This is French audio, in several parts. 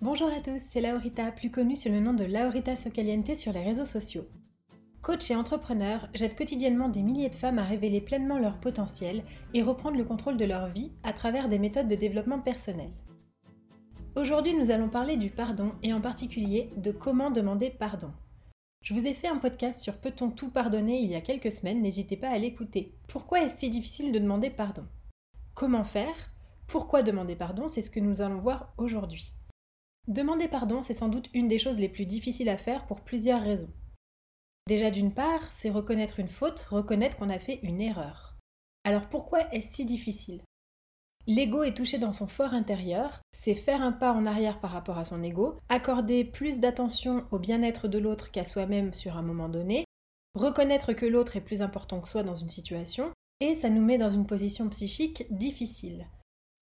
Bonjour à tous, c'est Laurita, plus connue sous le nom de Laurita Socaliente sur les réseaux sociaux. Coach et entrepreneur, j'aide quotidiennement des milliers de femmes à révéler pleinement leur potentiel et reprendre le contrôle de leur vie à travers des méthodes de développement personnel. Aujourd'hui, nous allons parler du pardon et en particulier de comment demander pardon. Je vous ai fait un podcast sur Peut-on tout pardonner il y a quelques semaines, n'hésitez pas à l'écouter. Pourquoi est-ce si difficile de demander pardon? Comment faire? Pourquoi demander pardon? C'est ce que nous allons voir aujourd'hui. Demander pardon, c'est sans doute une des choses les plus difficiles à faire pour plusieurs raisons. Déjà d'une part, c'est reconnaître une faute, reconnaître qu'on a fait une erreur. Alors pourquoi est-ce si difficile? L'ego est touché dans son fort intérieur, c'est faire un pas en arrière par rapport à son ego, accorder plus d'attention au bien-être de l'autre qu'à soi-même sur un moment donné, reconnaître que l'autre est plus important que soi dans une situation, et ça nous met dans une position psychique difficile.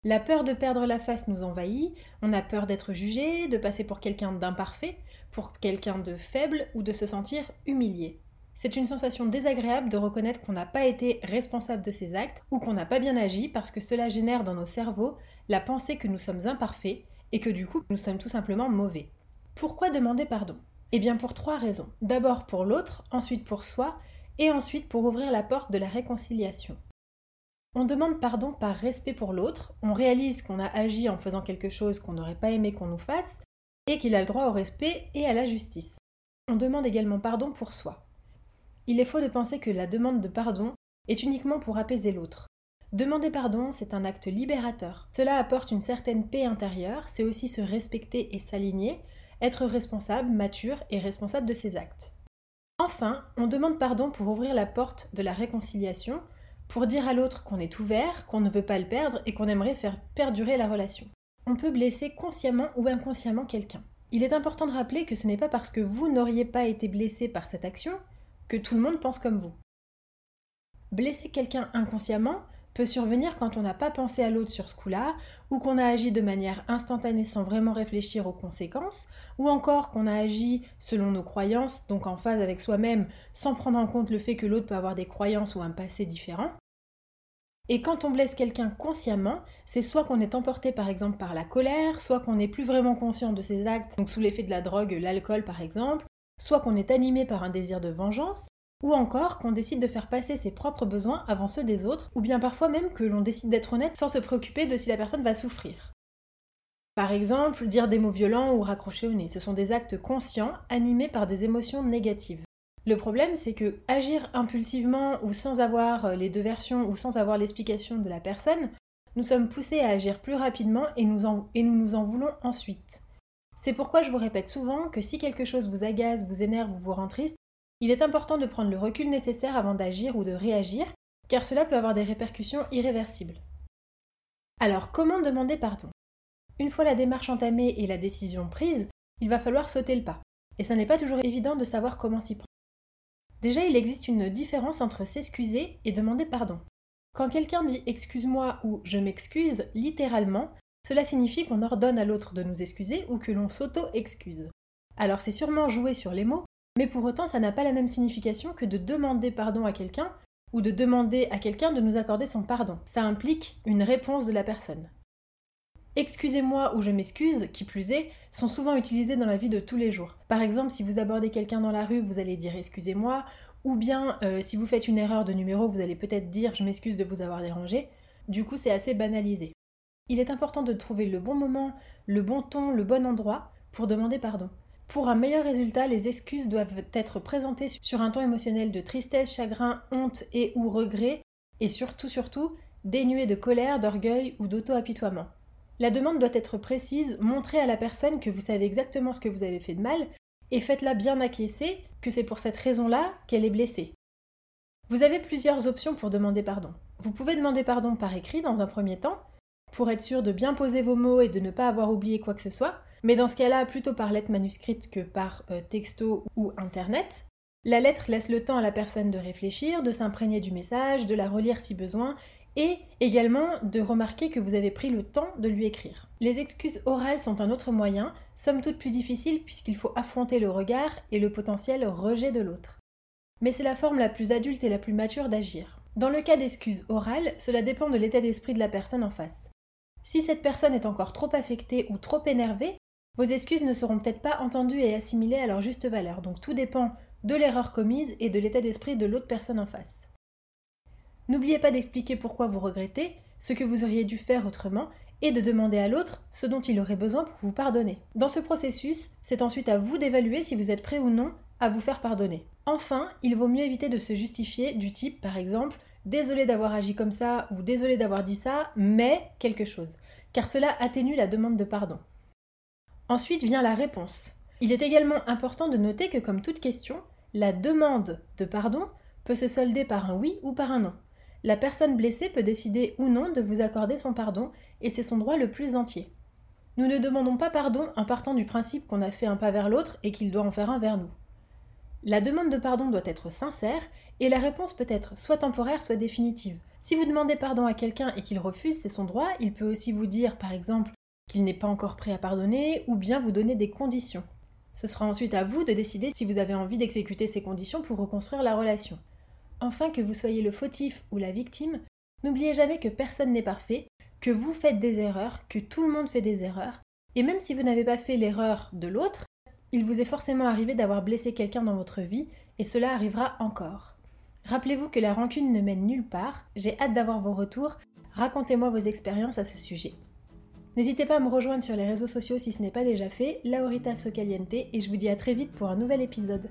La peur de perdre la face nous envahit, on a peur d'être jugé, de passer pour quelqu'un d'imparfait, pour quelqu'un de faible ou de se sentir humilié. C'est une sensation désagréable de reconnaître qu'on n'a pas été responsable de ses actes ou qu'on n'a pas bien agi parce que cela génère dans nos cerveaux la pensée que nous sommes imparfaits et que du coup nous sommes tout simplement mauvais. Pourquoi demander pardon? Eh bien pour trois raisons. D'abord pour l'autre, ensuite pour soi et ensuite pour ouvrir la porte de la réconciliation. On demande pardon par respect pour l'autre, on réalise qu'on a agi en faisant quelque chose qu'on n'aurait pas aimé qu'on nous fasse, et qu'il a le droit au respect et à la justice. On demande également pardon pour soi. Il est faux de penser que la demande de pardon est uniquement pour apaiser l'autre. Demander pardon, c'est un acte libérateur. Cela apporte une certaine paix intérieure, c'est aussi se respecter et s'aligner, être responsable, mature et responsable de ses actes. Enfin, on demande pardon pour ouvrir la porte de la réconciliation, pour dire à l'autre qu'on est ouvert, qu'on ne veut pas le perdre et qu'on aimerait faire perdurer la relation. On peut blesser consciemment ou inconsciemment quelqu'un. Il est important de rappeler que ce n'est pas parce que vous n'auriez pas été blessé par cette action que tout le monde pense comme vous. Blesser quelqu'un inconsciemment peut survenir quand on n'a pas pensé à l'autre sur ce coup-là, ou qu'on a agi de manière instantanée sans vraiment réfléchir aux conséquences, ou encore qu'on a agi selon nos croyances, donc en phase avec soi-même, sans prendre en compte le fait que l'autre peut avoir des croyances ou un passé différent. Et quand on blesse quelqu'un consciemment, c'est soit qu'on est emporté par exemple par la colère, soit qu'on n'est plus vraiment conscient de ses actes, donc sous l'effet de la drogue, l'alcool par exemple, soit qu'on est animé par un désir de vengeance, ou encore qu'on décide de faire passer ses propres besoins avant ceux des autres, ou bien parfois même que l'on décide d'être honnête sans se préoccuper de si la personne va souffrir. Par exemple, dire des mots violents ou raccrocher au nez, ce sont des actes conscients animés par des émotions négatives. Le problème, c'est que agir impulsivement ou sans avoir euh, les deux versions ou sans avoir l'explication de la personne, nous sommes poussés à agir plus rapidement et nous, nous en voulons ensuite. C'est pourquoi je vous répète souvent que si quelque chose vous agace, vous énerve ou vous rend triste, il est important de prendre le recul nécessaire avant d'agir ou de réagir, car cela peut avoir des répercussions irréversibles. Alors, comment demander pardon? Une fois la démarche entamée et la décision prise, il va falloir sauter le pas. Et ça n'est pas toujours évident de savoir comment s'y prendre. Déjà, il existe une différence entre s'excuser et demander pardon. Quand quelqu'un dit excuse-moi ou je m'excuse, littéralement, cela signifie qu'on ordonne à l'autre de nous excuser ou que l'on s'auto-excuse. Alors c'est sûrement jouer sur les mots, mais pour autant, ça n'a pas la même signification que de demander pardon à quelqu'un ou de demander à quelqu'un de nous accorder son pardon. Ça implique une réponse de la personne. Excusez-moi ou je m'excuse, qui plus est, sont souvent utilisés dans la vie de tous les jours. Par exemple, si vous abordez quelqu'un dans la rue, vous allez dire excusez-moi, ou bien euh, si vous faites une erreur de numéro, vous allez peut-être dire je m'excuse de vous avoir dérangé. Du coup, c'est assez banalisé. Il est important de trouver le bon moment, le bon ton, le bon endroit pour demander pardon. Pour un meilleur résultat, les excuses doivent être présentées sur un ton émotionnel de tristesse, chagrin, honte et ou regret, et surtout, surtout, dénué de colère, d'orgueil ou d'auto-apitoiement. La demande doit être précise, montrez à la personne que vous savez exactement ce que vous avez fait de mal, et faites-la bien acquiescer que c'est pour cette raison-là qu'elle est blessée. Vous avez plusieurs options pour demander pardon. Vous pouvez demander pardon par écrit dans un premier temps, pour être sûr de bien poser vos mots et de ne pas avoir oublié quoi que ce soit, mais dans ce cas-là, plutôt par lettre manuscrite que par euh, texto ou internet. La lettre laisse le temps à la personne de réfléchir, de s'imprégner du message, de la relire si besoin, et également de remarquer que vous avez pris le temps de lui écrire. Les excuses orales sont un autre moyen, somme toute plus difficile puisqu'il faut affronter le regard et le potentiel rejet de l'autre. Mais c'est la forme la plus adulte et la plus mature d'agir. Dans le cas d'excuses orales, cela dépend de l'état d'esprit de la personne en face. Si cette personne est encore trop affectée ou trop énervée, Vos excuses ne seront peut-être pas entendues et assimilées à leur juste valeur, donc tout dépend de l'erreur commise et de l'état d'esprit de l'autre personne en face. N'oubliez pas d'expliquer pourquoi vous regrettez, ce que vous auriez dû faire autrement, et de demander à l'autre ce dont il aurait besoin pour vous pardonner. Dans ce processus, c'est ensuite à vous d'évaluer si vous êtes prêt ou non à vous faire pardonner. Enfin, il vaut mieux éviter de se justifier du type, par exemple, désolé d'avoir agi comme ça ou désolé d'avoir dit ça, mais quelque chose, car cela atténue la demande de pardon. Ensuite vient la réponse. Il est également important de noter que comme toute question, la demande de pardon peut se solder par un oui ou par un non. La personne blessée peut décider ou non de vous accorder son pardon, et c'est son droit le plus entier. Nous ne demandons pas pardon en partant du principe qu'on a fait un pas vers l'autre et qu'il doit en faire un vers nous. La demande de pardon doit être sincère et la réponse peut être soit temporaire, soit définitive. Si vous demandez pardon à quelqu'un et qu'il refuse, c'est son droit. Il peut aussi vous dire, par exemple, qu'il n'est pas encore prêt à pardonner ou bien vous donner des conditions. Ce sera ensuite à vous de décider si vous avez envie d'exécuter ces conditions pour reconstruire la relation. Enfin, que vous soyez le fautif ou la victime, n'oubliez jamais que personne n'est parfait, que vous faites des erreurs, que tout le monde fait des erreurs, et même si vous n'avez pas fait l'erreur de l'autre, il vous est forcément arrivé d'avoir blessé quelqu'un dans votre vie, et cela arrivera encore. Rappelez-vous que la rancune ne mène nulle part, j'ai hâte d'avoir vos retours, racontez-moi vos expériences à ce sujet. N'hésitez pas à me rejoindre sur les réseaux sociaux si ce n'est pas déjà fait, Laurita Socaliente, et je vous dis à très vite pour un nouvel épisode.